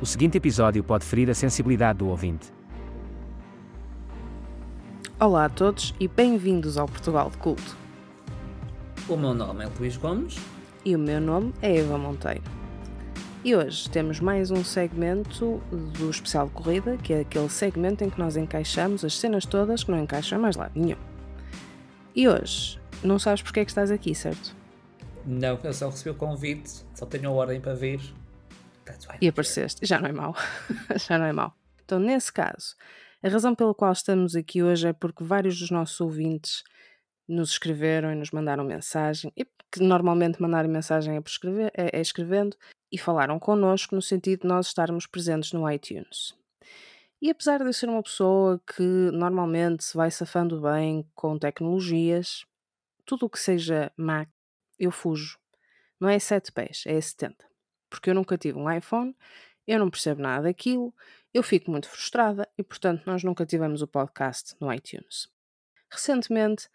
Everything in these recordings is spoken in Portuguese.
O seguinte episódio pode ferir a sensibilidade do ouvinte. Olá a todos e bem-vindos ao Portugal de Culto. O meu nome é Luís Gomes. E o meu nome é Eva Monteiro. E hoje temos mais um segmento do especial de corrida, que é aquele segmento em que nós encaixamos as cenas todas que não encaixam mais lado nenhum. E hoje, não sabes porque é que estás aqui, certo? Não, eu só recebi o convite, só tenho a ordem para vir e apareceste. Já não é mau. Já não é mau. Então, nesse caso, a razão pela qual estamos aqui hoje é porque vários dos nossos ouvintes nos escreveram e nos mandaram mensagem, e que normalmente mandarem mensagem é, escrever, é, é escrevendo, e falaram connosco no sentido de nós estarmos presentes no iTunes. E apesar de eu ser uma pessoa que normalmente se vai safando bem com tecnologias, tudo o que seja Mac, eu fujo. Não é 7 pés, é 70 porque eu nunca tive um iPhone, eu não percebo nada daquilo, eu fico muito frustrada e, portanto, nós nunca tivemos o podcast no iTunes. Recentemente,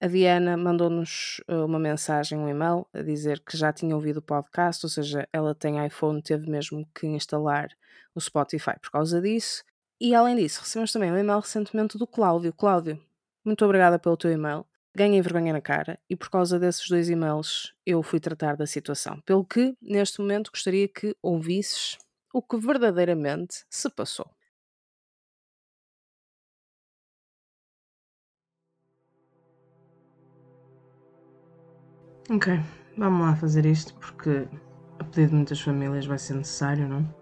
a Diana mandou-nos eh, uma mensagem, um e-mail, a dizer que já tinha ouvido o podcast, ou seja, ela tem iPhone, teve mesmo que instalar o Spotify por causa disso. E além disso, recebemos também um e-mail recentemente do Cláudio. Cláudio, muito obrigada pelo teu e-mail ganhei vergonha na cara e por causa desses dois e-mails eu fui tratar da situação. Pelo que, neste momento, gostaria que ouvisses o que verdadeiramente se passou. Ok, vamos lá fazer isto porque a pedido de muitas famílias vai ser necessário, não?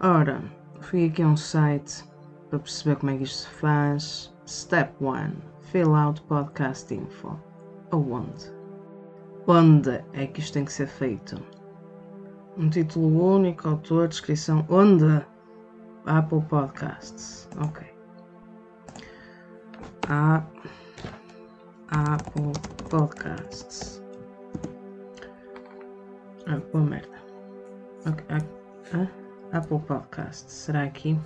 Ora, fui aqui a um site para perceber como é que isto se faz. Step 1 Fill out podcast info. Aonde? Onde é que isto tem que ser feito? Um título único, autor, descrição. Onde? Apple Podcasts. Ok. A Apple Podcasts. Ah, boa merda. Ok. Ah, Apple Podcasts. Será aqui?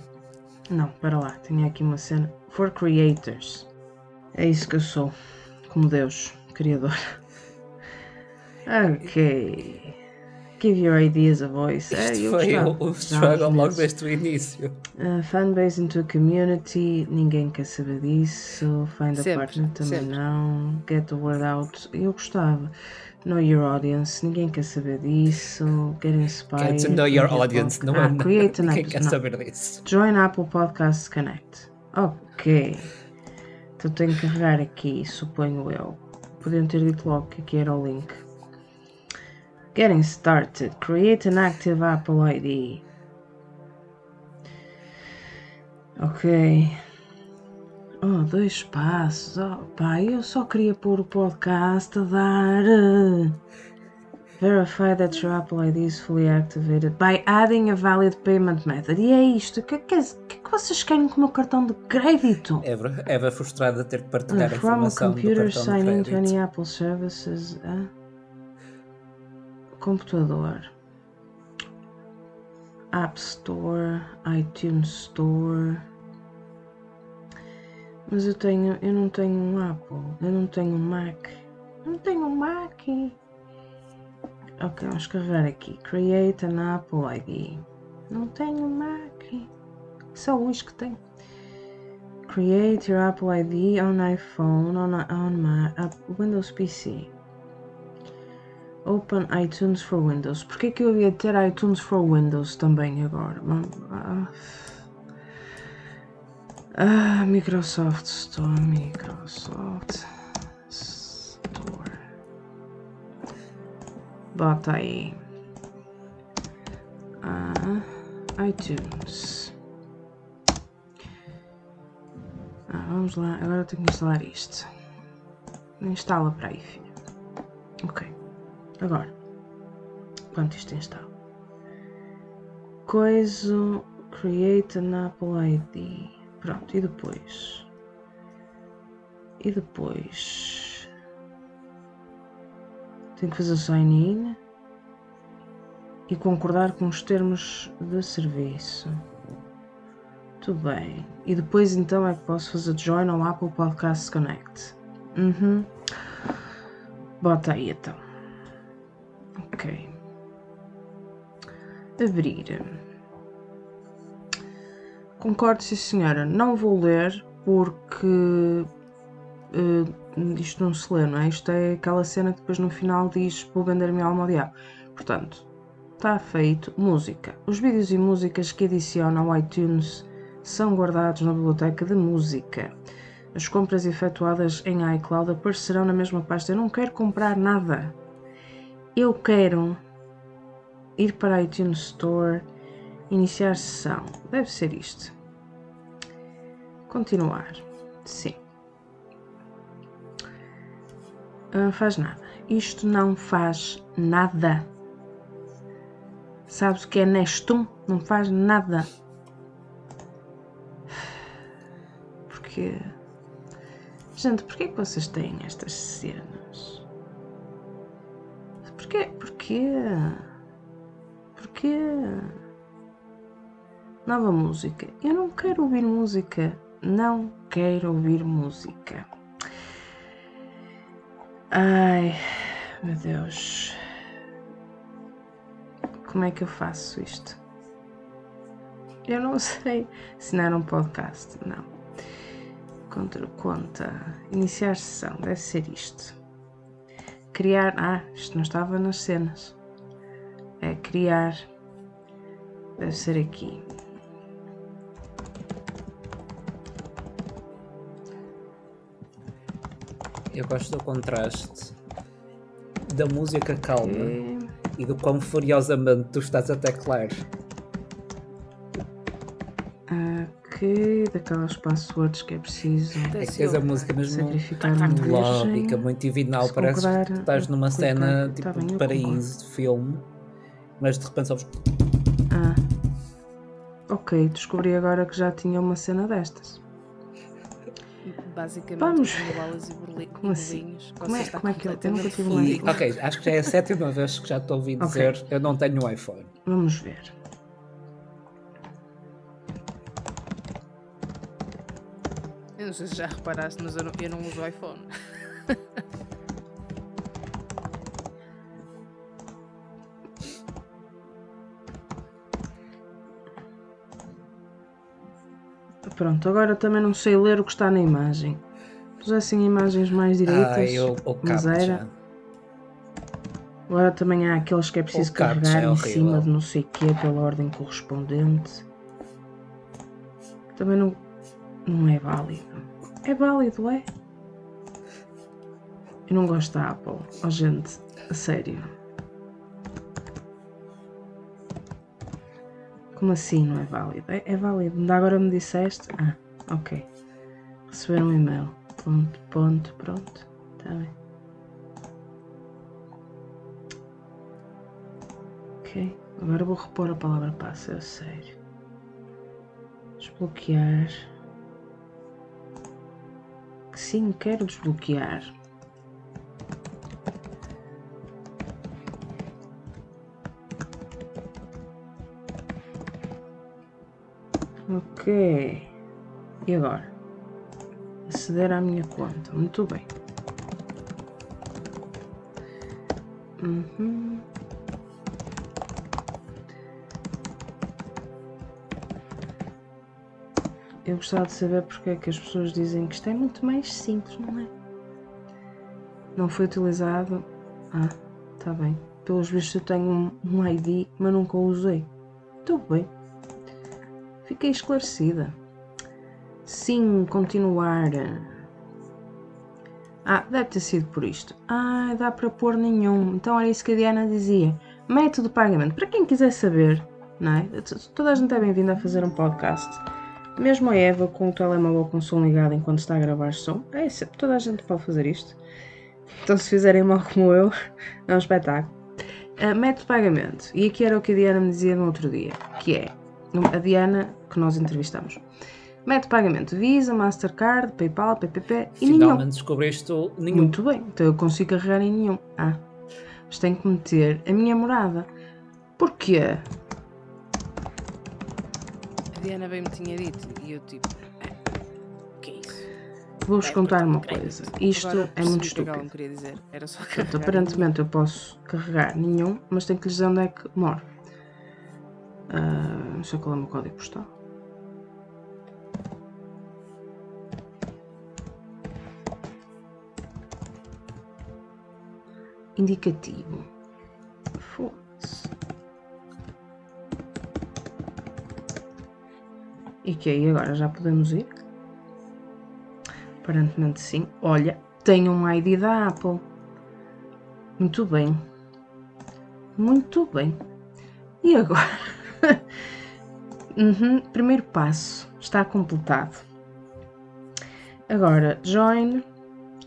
Não, para lá. Tinha aqui uma cena. For Creators. É isso que eu sou, como Deus, Criador. Ok. Give your ideas a voice. Isto é, foi o, o struggle logo desde o início. Uh, fanbase into a community, ninguém quer saber disso. Find sempre, a partner também sempre. não. Get the word out, eu gostava. Know your audience, ninguém quer saber disso. Get inspired. Get to know your audience, não é? Ah, create an ninguém quer saber disso. Join Apple Podcasts Connect. Ok. Então tenho que carregar aqui, suponho eu. Podiam ter dito logo que aqui era o link. Getting started. Create an active Apple ID. Ok. Oh, dois passos. Oh, pá, eu só queria pôr o podcast a dar. Verify that your Apple ID is fully activated by adding a valid payment method. E é isto. O que, que, que, que vocês querem com o meu cartão de crédito? Eva, Eva frustrada de ter que partilhar uh, a informação do cartão sign in to any Apple services. Uh, computador. App Store, iTunes Store. Mas eu tenho, eu não tenho um Apple, eu não tenho um Mac. Eu não tenho um Mac. Ok, vamos carregar aqui. Create an Apple ID. Não tenho Mac. Só Luís que tem. Create your Apple ID on iPhone, on, on my Windows PC. Open iTunes for Windows. Porquê que eu ia ter iTunes for Windows também agora? Ah, ah Microsoft Store, Microsoft. Bota aí. Ah, iTunes. Ah, vamos lá. Agora tenho que instalar isto. Instala para aí, filha. Ok. Agora. Quanto isto instala? Coisa. Create an Apple ID. Pronto. E depois? E depois? Tenho que fazer sign in e concordar com os termos de serviço. Tudo bem. E depois então é que posso fazer join ao Apple Podcast Connect. Uhum. Bota aí então. Ok. Abrir. concordo, sim senhora. Não vou ler porque uh, isto não se lê, não é? Isto é aquela cena que depois no final diz vou vender minha alma ao diabo. Portanto, está feito. Música. Os vídeos e músicas que adiciona ao iTunes são guardados na biblioteca de música. As compras efetuadas em iCloud aparecerão na mesma pasta. Eu não quero comprar nada. Eu quero ir para a iTunes Store, iniciar sessão. Deve ser isto. Continuar. Sim. Não faz nada. Isto não faz nada. Sabes o que é Nestum? Não faz nada. Porque. Gente, porquê que vocês têm estas cenas? Porquê? Porquê? Porquê? Nova música. Eu não quero ouvir música. Não quero ouvir música. Ai, meu Deus. Como é que eu faço isto? Eu não sei. Assinar um podcast. Não. Contra conta. Iniciar sessão. Deve ser isto. Criar. Ah, isto não estava nas cenas. É criar. Deve ser aqui. Eu gosto do contraste da música calma. Okay e do quão furiosamente tu estás a teclar. Ok, daquelas passwords que é preciso. É que tens a música mesmo melódica, muito divinal. Parece que estás numa cena tipo tá de paraíso de filme, mas de repente sabes. Ah, ok, descobri agora que já tinha uma cena destas. Basicamente, Vamos. bolas e burli- Como assim? bolinhos. Como é, como é que eu, eu nunca tive um iPhone? ok, acho que já é a sétima vez que já te ouvi dizer eu não tenho um iPhone. Vamos ver. Eu não sei se já reparaste, mas eu não, eu não uso iPhone. Pronto, agora também não sei ler o que está na imagem. Pusessem imagens mais direitas. Ah, eu, mas era. Agora também há aqueles que é preciso captcha carregar é em cima de não sei o quê pela ordem correspondente. Também não, não é válido. É válido, é? Eu não gosto da Apple. Oh, gente, a sério. Como assim não é válido? É, é válido. Agora me disseste? Ah, ok. Receber um e-mail. Ponto, ponto, pronto. Está bem. Ok. Agora vou repor a palavra passe, a sério. Desbloquear. Sim, quero desbloquear. Ok. E agora? Aceder à minha conta. Muito bem. Uhum. Eu gostava de saber porque é que as pessoas dizem que isto é muito mais simples, não é? Não foi utilizado. Ah, tá bem. Pelos vistos eu tenho um ID, mas nunca o usei. Tudo bem. Fiquei esclarecida. Sim, continuar. Ah, deve ter sido por isto. Ah, dá para pôr nenhum. Então era isso que a Diana dizia. Método de pagamento. Para quem quiser saber, não é? Toda a gente é bem-vinda a fazer um podcast. Mesmo a Eva com o telemóvel com o som ligado enquanto está a gravar som. É, isso, toda a gente pode fazer isto. Então se fizerem mal como eu, é um espetáculo. Ah, método de pagamento. E aqui era o que a Diana me dizia no outro dia. Que é, a Diana que nós entrevistamos. Método de pagamento. Visa, Mastercard, Paypal, PPP e nenhum. Finalmente descobriste nenhum. Muito bem, então eu consigo carregar em nenhum. Ah, mas tenho que meter a minha morada. Porquê? A Diana bem me tinha dito e eu tipo, "Ah, o que é isso? Vou-vos É, contar uma coisa. Isto Agora é muito estúpido. queria dizer. Era só carregar aparentemente eu posso carregar nenhum, mas tenho que lhes dizer onde é que moro. Ah, não sei qual é o meu código postal. Indicativo. Foda-se. E que aí agora já podemos ir? Aparentemente sim. Olha, tem um ID da Apple. Muito bem. Muito bem. E agora? Uhum, primeiro passo está completado. Agora, join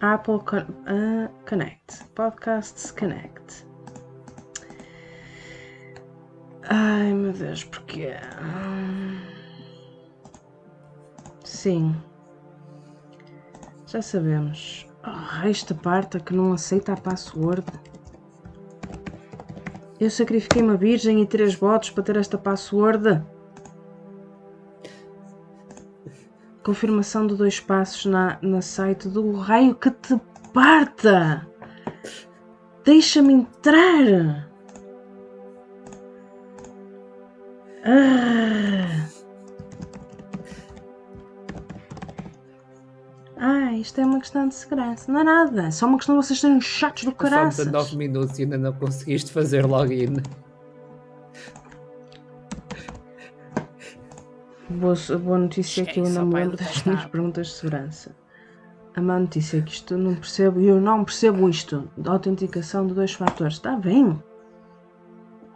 Apple Con uh, Connect. Podcasts Connect. Ai meu Deus, porquê? Sim. Já sabemos. Oh, esta parte é que não aceita a password. Eu sacrifiquei uma virgem e três votos para ter esta password. Confirmação de dois passos na, na site do raio que te parta. Deixa-me entrar. Ah. Ah, isto é uma questão de segurança. Não é nada. É só uma questão de vocês serem chatos do caralho. Só 19 minutos e ainda não conseguiste fazer login. Boa, boa notícia é que eu ainda me lembro das minhas perguntas de segurança. A má notícia é que isto não percebo, eu não percebo isto da autenticação de dois fatores. Está bem?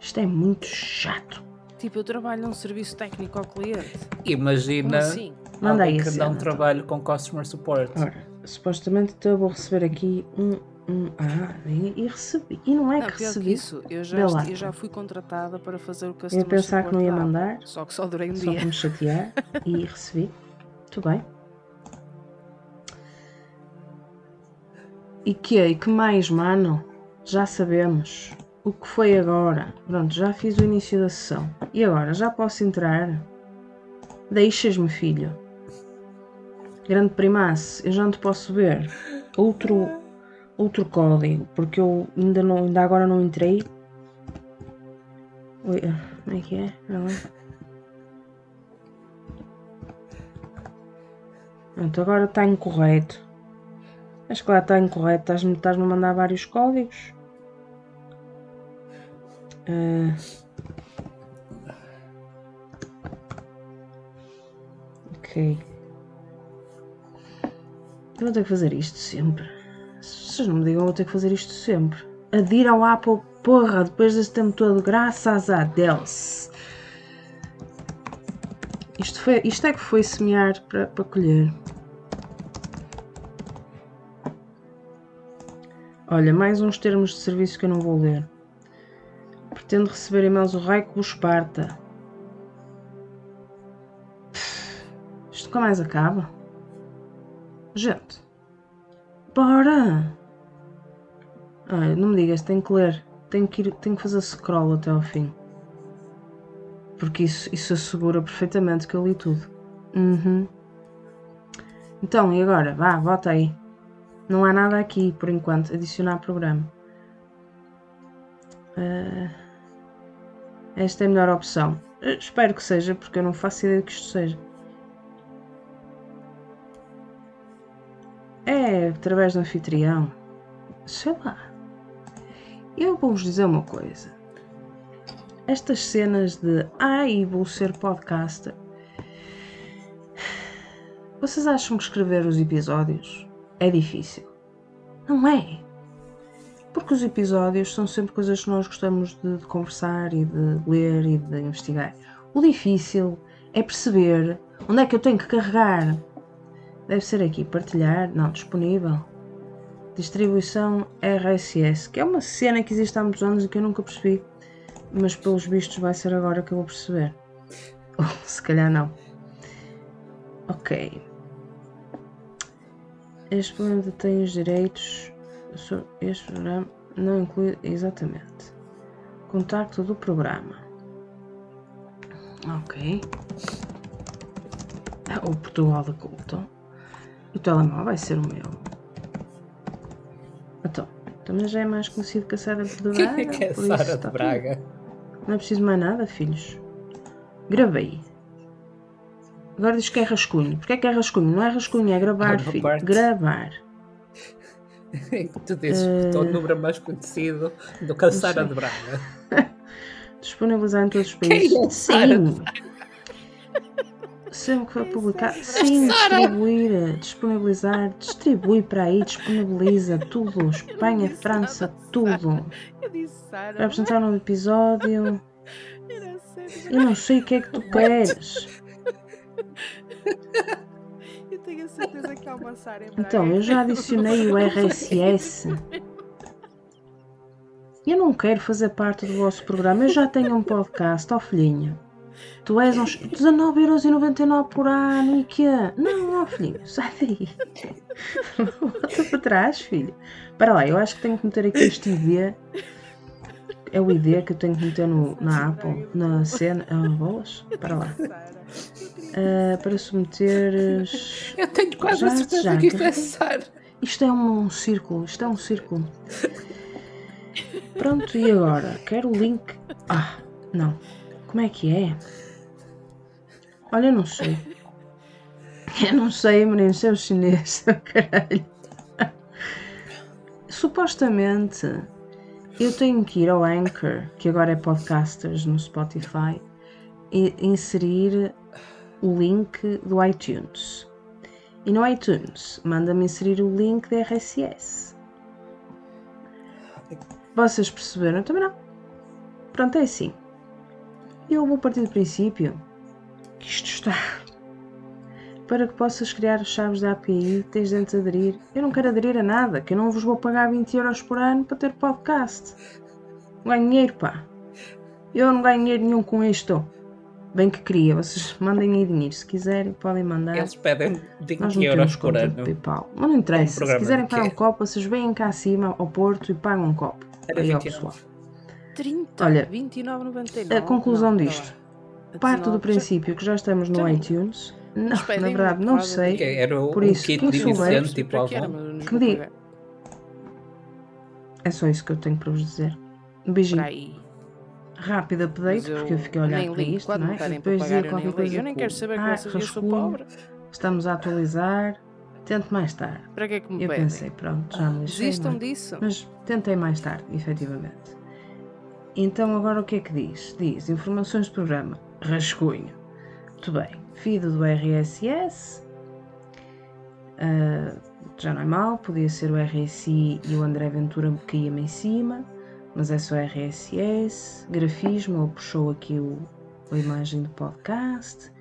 Isto é muito chato. Tipo, eu trabalho num serviço técnico ao cliente. Imagina assim? Manda aí que não trabalho com customer support. Ora, supostamente então eu vou receber aqui um. Um ah, e, e recebi. E não é não, que recebi. Que isso, eu já, eu já fui contratada para fazer o customer Eu pensar que não ia mandar. Só que só durei um só dia. Só me chatear e recebi. Tudo bem. E que é? E que mais, mano? Já sabemos. O que foi agora? Pronto, já fiz o início da sessão. E agora? Já posso entrar? Deixas-me, filho. Grande primaço, eu já não te posso ver. Outro, outro código, porque eu ainda, não, ainda agora não entrei. Oi, como é que é? Não é? Pronto, agora está incorreto. Acho que lá está incorreto. Estás-me estás a mandar vários códigos. Uh... Ok. Eu vou ter que fazer isto sempre. Vocês não me digam, eu vou ter que fazer isto sempre. Adira ao Apple, porra, depois deste tempo todo, graças a Deus. Isto, foi, isto é que foi semear para, para colher. Olha, mais uns termos de serviço que eu não vou ler. Pretendo receber e-mails o raio que vos parta. Isto nunca mais acaba. Gente, bora! Não me digas, tenho que ler. Tenho que, ir, tenho que fazer scroll até ao fim. Porque isso, isso assegura perfeitamente que eu li tudo. Uhum. Então, e agora? Vá, bota aí. Não há nada aqui, por enquanto. Adicionar programa. Uh, esta é a melhor opção. Uh, espero que seja, porque eu não faço ideia que isto seja. É através do anfitrião. Sei lá. Eu vou-vos dizer uma coisa. Estas cenas de ai, vou ser podcaster. Vocês acham que escrever os episódios é difícil? Não é. Porque os episódios são sempre coisas que nós gostamos de, de conversar e de ler e de investigar. O difícil é perceber onde é que eu tenho que carregar Deve ser aqui, partilhar, não, disponível. Distribuição RSS, que é uma cena que existe há muitos anos e que eu nunca percebi. Mas pelos vistos vai ser agora que eu vou perceber. Ou se calhar não. Ok. Este programa detém os direitos. Este programa não inclui exatamente. Contacto do programa. Ok. O Portugal da Culto. O telemóvel vai ser o meu. Também já é mais conhecido que a Sara de Braga. que é a Sara de Braga? Tudo. Não é preciso mais nada, filhos. Gravei. Agora diz que é rascunho. Porquê é que é rascunho? Não é rascunho, é gravar, filho. Parte. Gravar. tu dizes uh... que o teu número mais conhecido do que a Sara de Braga. Disponibilizar em todos os países. Quem é Sim. Sempre que for publicar, sim, distribuir, disponibilizar, distribui para aí, disponibiliza tudo. Espanha, França, tudo. Para apresentar um episódio. Eu não sei o que é que tu queres. Eu tenho a certeza que Então, eu já adicionei o RSS. Eu não quero fazer parte do vosso programa, eu já tenho um podcast, ó filhinho. Tu és uns 19,99€ por ano e que Não, ó filhinho, sai daí. Volta para trás, filho. Para lá, eu acho que tenho que meter aqui este ID. É o ID que eu tenho que meter no, na Apple, na cena. Ah, bolas? Para lá. Uh, para submeteres. Eu tenho quase já, a certeza já, que isto é Sara. Isto é um, um círculo, isto é um círculo. Pronto, e agora? Quero o link. Ah, não. Como é que é? Olha, eu não sei. Eu não sei, menino, sei o chinês, caralho. Supostamente eu tenho que ir ao Anchor, que agora é podcasters no Spotify, e inserir o link do iTunes. E no iTunes manda-me inserir o link da RSS. Vocês perceberam? Também não. Pronto, é assim. Eu vou partir do princípio que isto está. Para que possas criar as chaves da API, tens de antes aderir. Eu não quero aderir a nada, que eu não vos vou pagar 20 euros por ano para ter podcast. Não ganho dinheiro, pá. Eu não ganho dinheiro nenhum com isto. Bem que queria, vocês mandem aí dinheiro. Se quiserem, podem mandar. Eles pedem 20 euros por ano. PayPal. Mas não interessa. Um Se quiserem pagar um copo, vocês vêm cá acima ao Porto e pagam um copo. Era aí ao pessoal. 30, Olha, 29,99. A conclusão não, disto. Parte do princípio que já estamos no iTunes. Não, na verdade, não sei. Era o, por isso, kit quem souber, tipo que me diga. É só isso que eu tenho para vos dizer. Um beijinho. Rápido update, porque eu fiquei a olhar para isto, não é? E depois dizer qualquer coisa. Eu nem quero saber ah, que eu sou pobre. Estamos a atualizar. Tente mais tarde. Para que é que me Eu pedem? pensei, pronto, já me Desistam disso. Mas tentei mais tarde, efetivamente. Então agora o que é que diz? Diz informações do programa, rascunho. Muito bem, feed do RSS. Uh, já não é mal, podia ser o RSI e o André Ventura caía-me em cima, mas é só RSS. Grafismo, ele puxou aqui o, a imagem do podcast.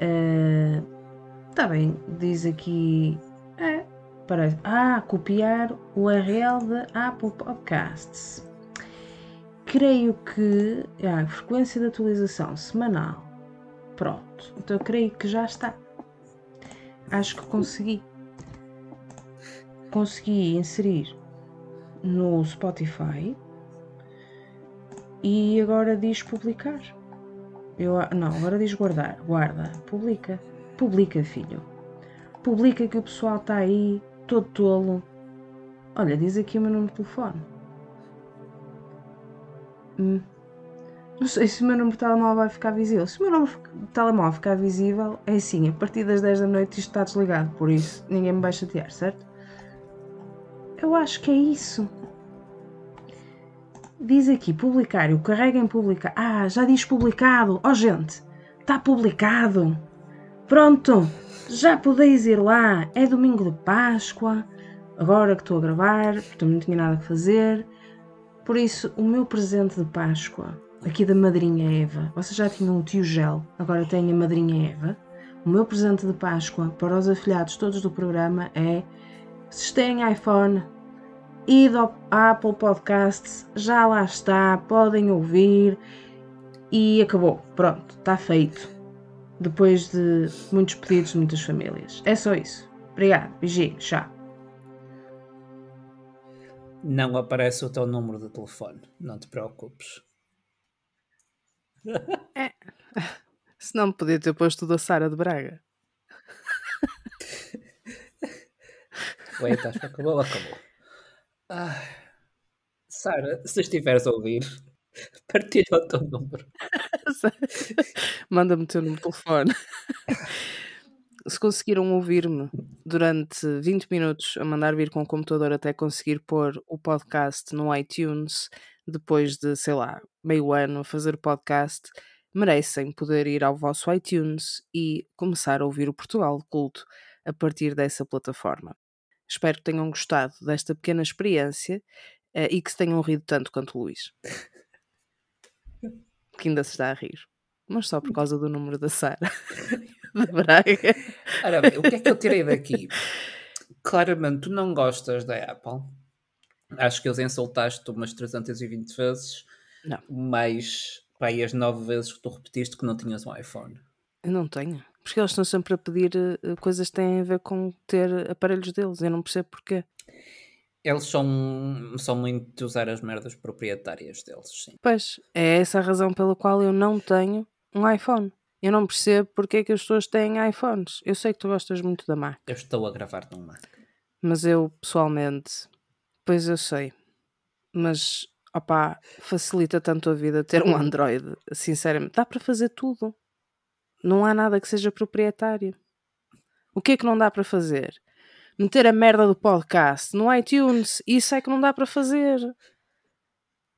Uh, Está bem, diz aqui. É, parece. Ah, copiar o URL de Apple Podcasts. Creio que. Ah, frequência de atualização semanal. Pronto. Então creio que já está. Acho que consegui. Consegui inserir no Spotify e agora diz publicar. Eu, não, agora diz guardar. Guarda, publica. Publica, filho. Publica que o pessoal está aí, todo tolo. Olha, diz aqui o meu número de telefone. Hum. Não sei se o meu número de telemóvel vai ficar visível. Se o meu número de telemóvel ficar visível, é assim, a partir das 10 da noite isto está desligado, por isso ninguém me vai chatear, certo? Eu acho que é isso. Diz aqui, publicar, eu carrego em publicar. Ah, já diz publicado. Oh, gente, está publicado. Pronto, já podeis ir lá. É domingo de Páscoa. Agora que estou a gravar, porque não tinha nada a fazer. Por isso, o meu presente de Páscoa, aqui da madrinha Eva, vocês já tinham um tio Gel, agora tem a madrinha Eva. O meu presente de Páscoa para os afilhados todos do programa é: se têm iPhone, id ao Apple Podcasts, já lá está, podem ouvir e acabou. Pronto, está feito depois de muitos pedidos de muitas famílias. É só isso. Obrigado, beijinho, tchau. Não aparece o teu número de telefone, não te preocupes. É. Se não podia ter posto da Sara de Braga. Bem, estás acabou, acabou. Ah, Sara, se estiveres a ouvir, Partilha o teu número. Manda-me o teu número de telefone. se conseguiram ouvir-me durante 20 minutos a mandar vir com o computador até conseguir pôr o podcast no iTunes, depois de, sei lá, meio ano a fazer podcast, merecem poder ir ao vosso iTunes e começar a ouvir o Portugal Culto a partir dessa plataforma. Espero que tenham gostado desta pequena experiência uh, e que se tenham rido tanto quanto o Luís. que ainda se está a rir. Mas só por causa do número da Sara. da Braga. Ora bem, o que é que eu tirei daqui? Claramente, tu não gostas da Apple. Acho que eles insultaste umas 320 vezes. Não. Mais para aí as 9 vezes que tu repetiste que não tinhas um iPhone. Eu não tenho. Porque eles estão sempre a pedir uh, coisas que têm a ver com ter aparelhos deles. Eu não percebo porquê. Eles são, são muito de usar as merdas proprietárias deles, sim. Pois, é essa a razão pela qual eu não tenho um iPhone. Eu não percebo porque é que as pessoas têm iPhones. Eu sei que tu gostas muito da Mac. Eu estou a gravar num Mac. Mas eu, pessoalmente, pois eu sei. Mas, opá, facilita tanto a vida ter um Android. Sinceramente, dá para fazer tudo. Não há nada que seja proprietário. O que é que não dá para fazer? Meter a merda do podcast no iTunes. Isso é que não dá para fazer.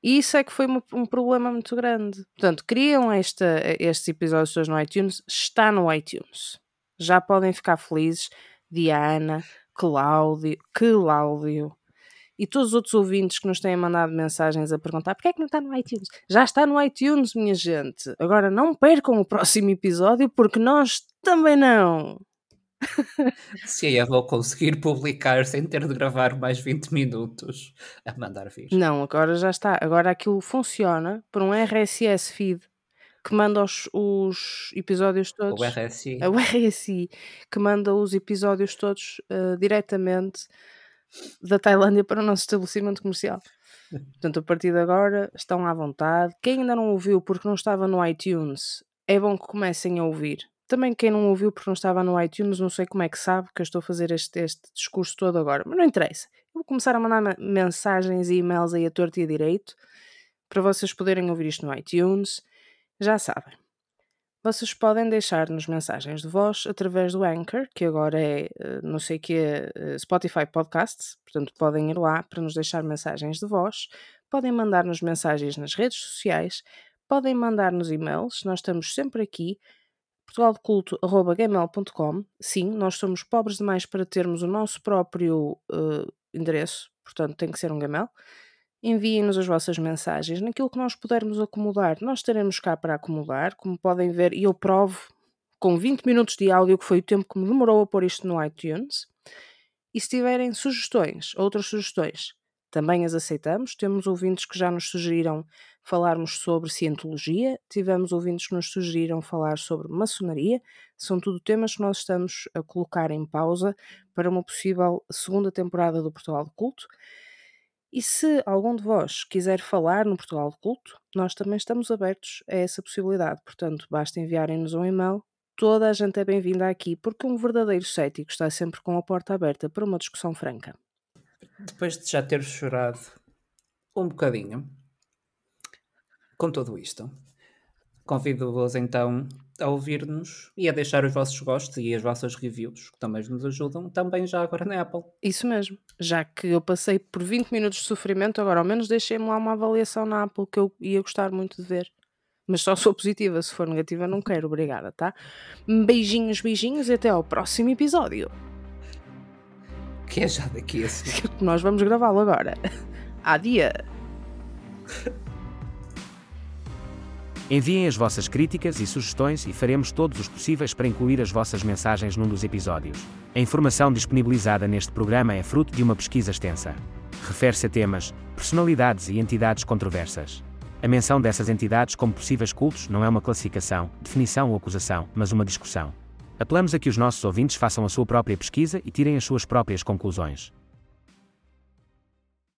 Isso é que foi um problema muito grande. Portanto, criam esta, estes episódios todos no iTunes. Está no iTunes. Já podem ficar felizes. Diana, Cláudio, Cláudio, e todos os outros ouvintes que nos têm mandado mensagens a perguntar porquê é que não está no iTunes? Já está no iTunes, minha gente. Agora não percam o próximo episódio porque nós também não. Se eu vou conseguir publicar sem ter de gravar mais 20 minutos a mandar vir. Não, agora já está. Agora aquilo funciona por um RSS feed que manda os, os episódios todos. O RSI. O RSI que manda os episódios todos uh, diretamente da Tailândia para o nosso estabelecimento comercial. Portanto, a partir de agora estão à vontade. Quem ainda não ouviu porque não estava no iTunes, é bom que comecem a ouvir. Também quem não ouviu porque não estava no iTunes, não sei como é que sabe que eu estou a fazer este, este discurso todo agora, mas não interessa. Eu vou começar a mandar mensagens e e-mails aí a torto e a direito para vocês poderem ouvir isto no iTunes. Já sabem. Vocês podem deixar-nos mensagens de voz através do Anchor, que agora é, eh, não sei que, é Spotify Podcasts, portanto podem ir lá para nos deixar mensagens de voz, podem mandar-nos mensagens nas redes sociais, podem mandar-nos e-mails, nós estamos sempre aqui, portugaldeculto.gmail.com Sim, nós somos pobres demais para termos o nosso próprio uh, endereço, portanto tem que ser um Gmail. Enviem-nos as vossas mensagens. Naquilo que nós pudermos acomodar, nós estaremos cá para acomodar. Como podem ver, e eu provo com 20 minutos de áudio, que foi o tempo que me demorou a pôr isto no iTunes. E se tiverem sugestões, outras sugestões, também as aceitamos. Temos ouvintes que já nos sugeriram falarmos sobre cientologia, tivemos ouvintes que nos sugeriram falar sobre maçonaria. São tudo temas que nós estamos a colocar em pausa para uma possível segunda temporada do Portugal de Culto. E se algum de vós quiser falar no Portugal de Culto, nós também estamos abertos a essa possibilidade. Portanto, basta enviarem-nos um e-mail. Toda a gente é bem-vinda aqui, porque um verdadeiro cético está sempre com a porta aberta para uma discussão franca. Depois de já ter chorado um bocadinho com tudo isto, convido-vos então a ouvir-nos e a deixar os vossos gostos e as vossas reviews, que também nos ajudam, também já agora na Apple. Isso mesmo. Já que eu passei por 20 minutos de sofrimento, agora ao menos deixei-me lá uma avaliação na Apple que eu ia gostar muito de ver. Mas só sou positiva, se for negativa não quero, obrigada, tá? Beijinhos, beijinhos e até ao próximo episódio. Que é já daqui a seguir. Nós vamos gravá-lo agora. Adia! Enviem as vossas críticas e sugestões e faremos todos os possíveis para incluir as vossas mensagens num dos episódios. A informação disponibilizada neste programa é fruto de uma pesquisa extensa. Refere-se a temas, personalidades e entidades controversas. A menção dessas entidades como possíveis cultos não é uma classificação, definição ou acusação, mas uma discussão. Apelamos a que os nossos ouvintes façam a sua própria pesquisa e tirem as suas próprias conclusões.